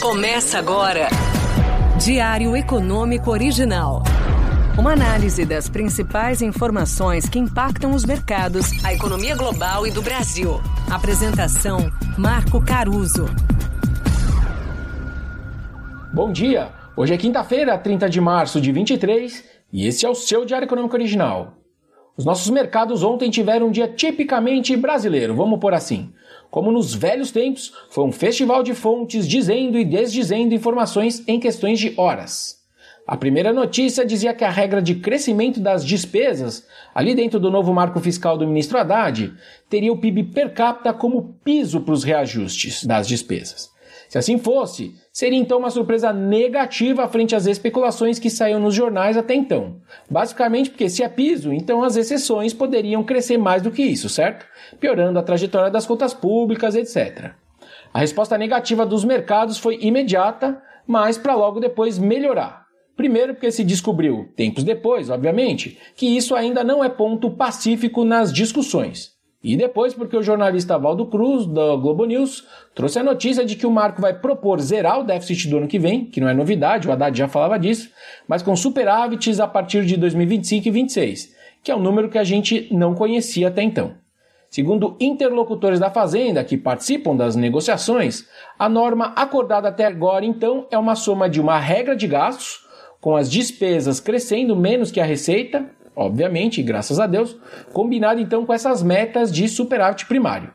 Começa agora. Diário Econômico Original. Uma análise das principais informações que impactam os mercados, a economia global e do Brasil. Apresentação: Marco Caruso. Bom dia! Hoje é quinta-feira, 30 de março de 23, e esse é o seu Diário Econômico Original. Os nossos mercados ontem tiveram um dia tipicamente brasileiro, vamos por assim. Como nos velhos tempos, foi um festival de fontes dizendo e desdizendo informações em questões de horas. A primeira notícia dizia que a regra de crescimento das despesas, ali dentro do novo marco fiscal do ministro Haddad, teria o PIB per capita como piso para os reajustes das despesas. Se assim fosse, seria então uma surpresa negativa frente às especulações que saíram nos jornais até então. Basicamente porque se é piso, então as exceções poderiam crescer mais do que isso, certo? Piorando a trajetória das contas públicas, etc. A resposta negativa dos mercados foi imediata, mas para logo depois melhorar. Primeiro, porque se descobriu, tempos depois, obviamente, que isso ainda não é ponto pacífico nas discussões. E depois, porque o jornalista Valdo Cruz, da Globo News, trouxe a notícia de que o Marco vai propor zerar o déficit do ano que vem, que não é novidade, o Haddad já falava disso, mas com superávites a partir de 2025 e 2026, que é um número que a gente não conhecia até então. Segundo interlocutores da Fazenda que participam das negociações, a norma acordada até agora, então, é uma soma de uma regra de gastos, com as despesas crescendo menos que a receita, obviamente, graças a Deus, combinado então com essas metas de superávit primário.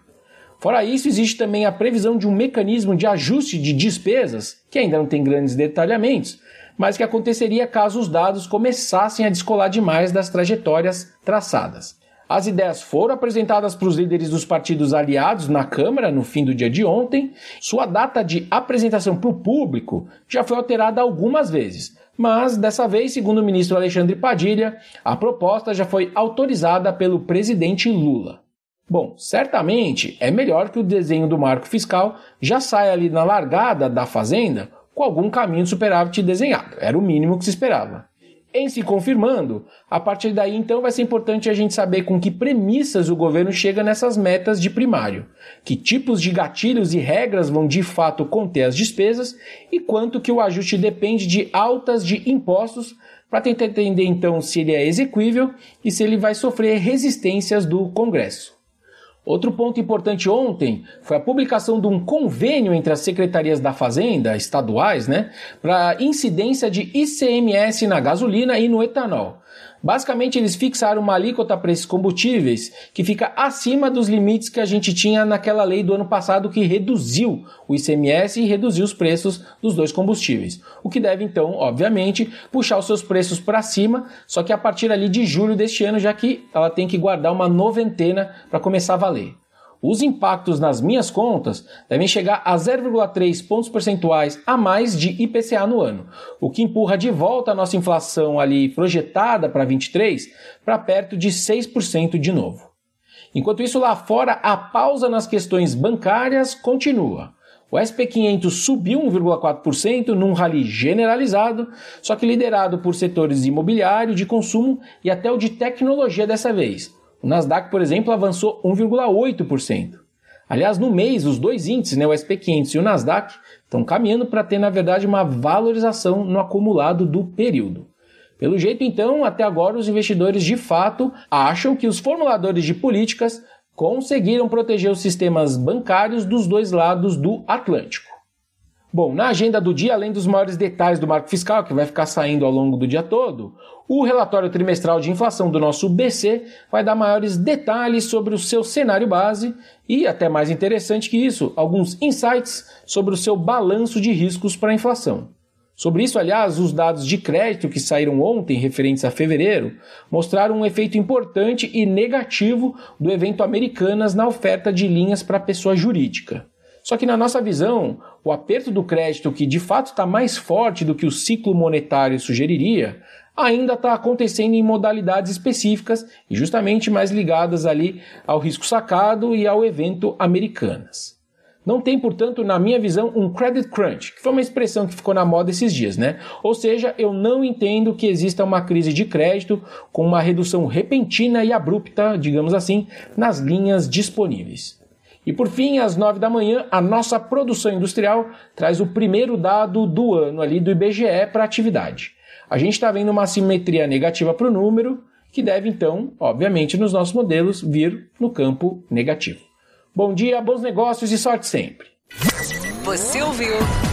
Fora isso, existe também a previsão de um mecanismo de ajuste de despesas, que ainda não tem grandes detalhamentos, mas que aconteceria caso os dados começassem a descolar demais das trajetórias traçadas. As ideias foram apresentadas para os líderes dos partidos aliados na Câmara no fim do dia de ontem. Sua data de apresentação para o público já foi alterada algumas vezes, mas dessa vez, segundo o ministro Alexandre Padilha, a proposta já foi autorizada pelo presidente Lula. Bom, certamente é melhor que o desenho do marco fiscal já saia ali na largada da fazenda com algum caminho de superávit desenhado. Era o mínimo que se esperava. Em se confirmando, a partir daí então vai ser importante a gente saber com que premissas o governo chega nessas metas de primário, que tipos de gatilhos e regras vão de fato conter as despesas e quanto que o ajuste depende de altas de impostos para tentar entender então se ele é execuível e se ele vai sofrer resistências do Congresso. Outro ponto importante ontem foi a publicação de um convênio entre as secretarias da Fazenda, estaduais, né, para incidência de ICMS na gasolina e no etanol. Basicamente, eles fixaram uma alíquota para esses combustíveis que fica acima dos limites que a gente tinha naquela lei do ano passado que reduziu o ICMS e reduziu os preços dos dois combustíveis. O que deve, então, obviamente, puxar os seus preços para cima, só que a partir ali de julho deste ano, já que ela tem que guardar uma noventena para começar a valer. Os impactos nas minhas contas devem chegar a 0,3 pontos percentuais a mais de IPCA no ano, o que empurra de volta a nossa inflação ali projetada para 23 para perto de 6% de novo. Enquanto isso, lá fora, a pausa nas questões bancárias continua. O SP500 subiu 1,4% num rally generalizado, só que liderado por setores imobiliário, de consumo e até o de tecnologia dessa vez o Nasdaq, por exemplo, avançou 1,8%. Aliás, no mês, os dois índices, né, o SP500 e o Nasdaq, estão caminhando para ter, na verdade, uma valorização no acumulado do período. Pelo jeito, então, até agora os investidores de fato acham que os formuladores de políticas conseguiram proteger os sistemas bancários dos dois lados do Atlântico. Bom, na agenda do dia, além dos maiores detalhes do marco fiscal, que vai ficar saindo ao longo do dia todo, o relatório trimestral de inflação do nosso BC vai dar maiores detalhes sobre o seu cenário base e, até mais interessante que isso, alguns insights sobre o seu balanço de riscos para a inflação. Sobre isso, aliás, os dados de crédito que saíram ontem, referentes a fevereiro, mostraram um efeito importante e negativo do evento Americanas na oferta de linhas para pessoa jurídica. Só que, na nossa visão, o aperto do crédito, que de fato está mais forte do que o ciclo monetário sugeriria, ainda está acontecendo em modalidades específicas e justamente mais ligadas ali ao risco sacado e ao evento Americanas. Não tem, portanto, na minha visão, um credit crunch, que foi uma expressão que ficou na moda esses dias, né? Ou seja, eu não entendo que exista uma crise de crédito com uma redução repentina e abrupta, digamos assim, nas linhas disponíveis. E por fim, às 9 da manhã, a nossa produção industrial traz o primeiro dado do ano ali do IBGE para atividade. A gente está vendo uma simetria negativa para o número, que deve então, obviamente, nos nossos modelos, vir no campo negativo. Bom dia, bons negócios e sorte sempre. Você ouviu?